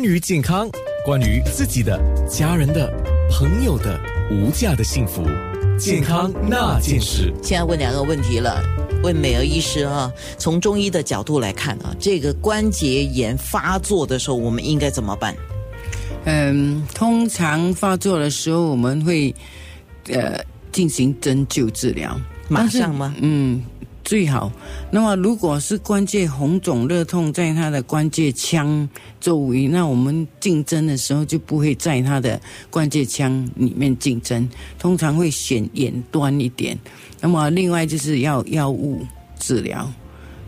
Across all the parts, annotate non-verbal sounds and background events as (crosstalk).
关于健康，关于自己的、家人的、朋友的无价的幸福，健康那件事。现在问两个问题了，问美儿医师啊，从中医的角度来看啊，这个关节炎发作的时候，我们应该怎么办？嗯，通常发作的时候，我们会呃进行针灸治疗，马上吗？嗯，最好。那么，如果是关节红肿热痛在它的关节腔周围，那我们进针的时候就不会在它的关节腔里面进针，通常会选远端一点。那么，另外就是要药物治疗。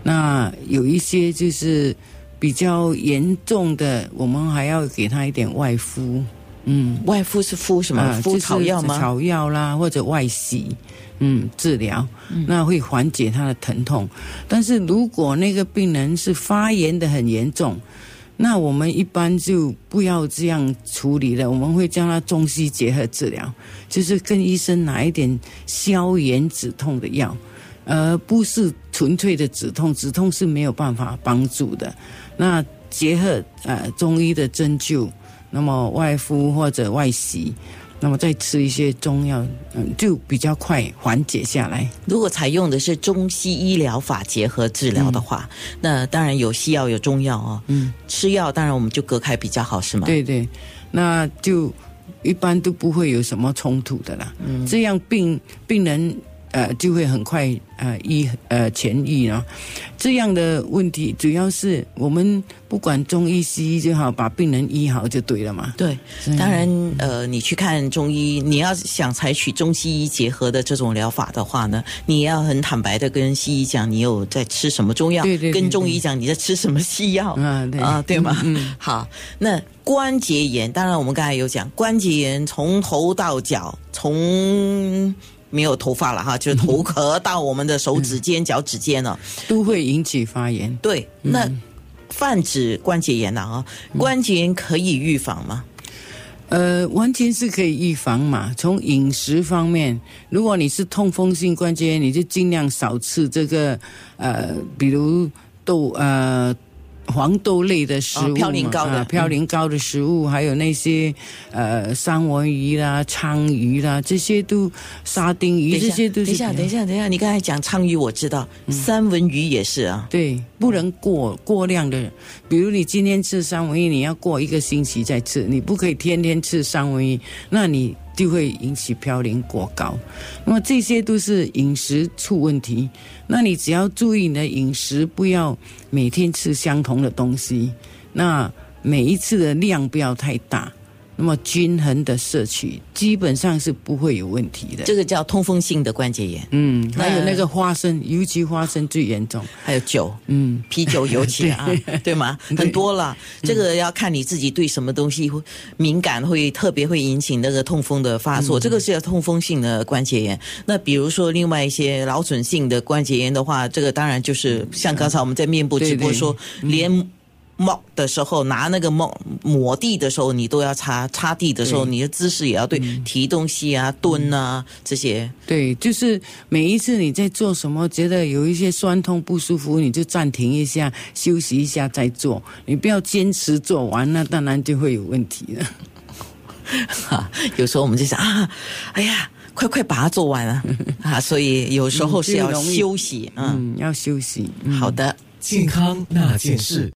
那有一些就是比较严重的，我们还要给他一点外敷。嗯，外敷是敷什么？啊，敷草药吗？草药啦，或者外洗，嗯，治疗，那会缓解他的疼痛。但是如果那个病人是发炎的很严重，那我们一般就不要这样处理了，我们会叫他中西结合治疗，就是跟医生拿一点消炎止痛的药，而不是纯粹的止痛，止痛是没有办法帮助的。那结合呃中医的针灸。那么外敷或者外洗，那么再吃一些中药，嗯，就比较快缓解下来。如果采用的是中西医疗法结合治疗的话，那当然有西药有中药哦。嗯，吃药当然我们就隔开比较好，是吗？对对，那就一般都不会有什么冲突的啦。嗯，这样病病人呃就会很快呃医呃痊愈了。这样的问题主要是我们不管中医西医就好，把病人医好就对了嘛。对，当然，呃，你去看中医，你要想采取中西医结合的这种疗法的话呢，你也要很坦白的跟西医讲，你有在吃什么中药，对对对跟中医讲你在吃什么西药，啊对啊，对吗？嗯好，那关节炎，当然我们刚才有讲，关节炎从头到脚，从没有头发了哈，就是头壳到我们的手指尖、脚趾尖了。(laughs) 都会引起发炎。对，那泛指关节炎了啊，关节炎可以预防吗？呃，完全是可以预防嘛。从饮食方面，如果你是痛风性关节炎，你就尽量少吃这个呃，比如豆呃黄豆类的食物嘌呤高的啊嘌呤高的食物，还有那些呃三文鱼啦、鲳鱼啦，这些都沙丁鱼，这些都是等一下，等一下，等一下，你刚才讲鲳鱼，我知道，三文鱼也是啊。对，不能过过量的。比如你今天吃三文鱼，你要过一个星期再吃，你不可以天天吃三文鱼，那你就会引起嘌呤过高。那么这些都是饮食出问题。那你只要注意你的饮食，不要每天吃相同的东西，那每一次的量不要太大。那么均衡的摄取，基本上是不会有问题的。这个叫通风性的关节炎，嗯，还有那那个花生，尤其花生最严重。还有酒，嗯，啤酒尤其啊，(laughs) 对吗？很多了，这个要看你自己对什么东西会敏感，会特别会引起那个痛风的发作。这个是叫痛风性的关节炎。那比如说另外一些劳损性的关节炎的话，这个当然就是像刚才我们在面部直播说，连。抹的时候，拿那个抹抹地的时候，你都要擦；擦地的时候，你的姿势也要对，提东西啊、蹲啊这些。对，就是每一次你在做什么，觉得有一些酸痛不舒服，你就暂停一下，休息一下再做。你不要坚持做完，那当然就会有问题了。哈，(laughs) 有时候我们就想啊，哎呀，快快把它做完了 (laughs) 啊！所以有时候是要休息，嗯，嗯，要休息。嗯好的。健康那件事。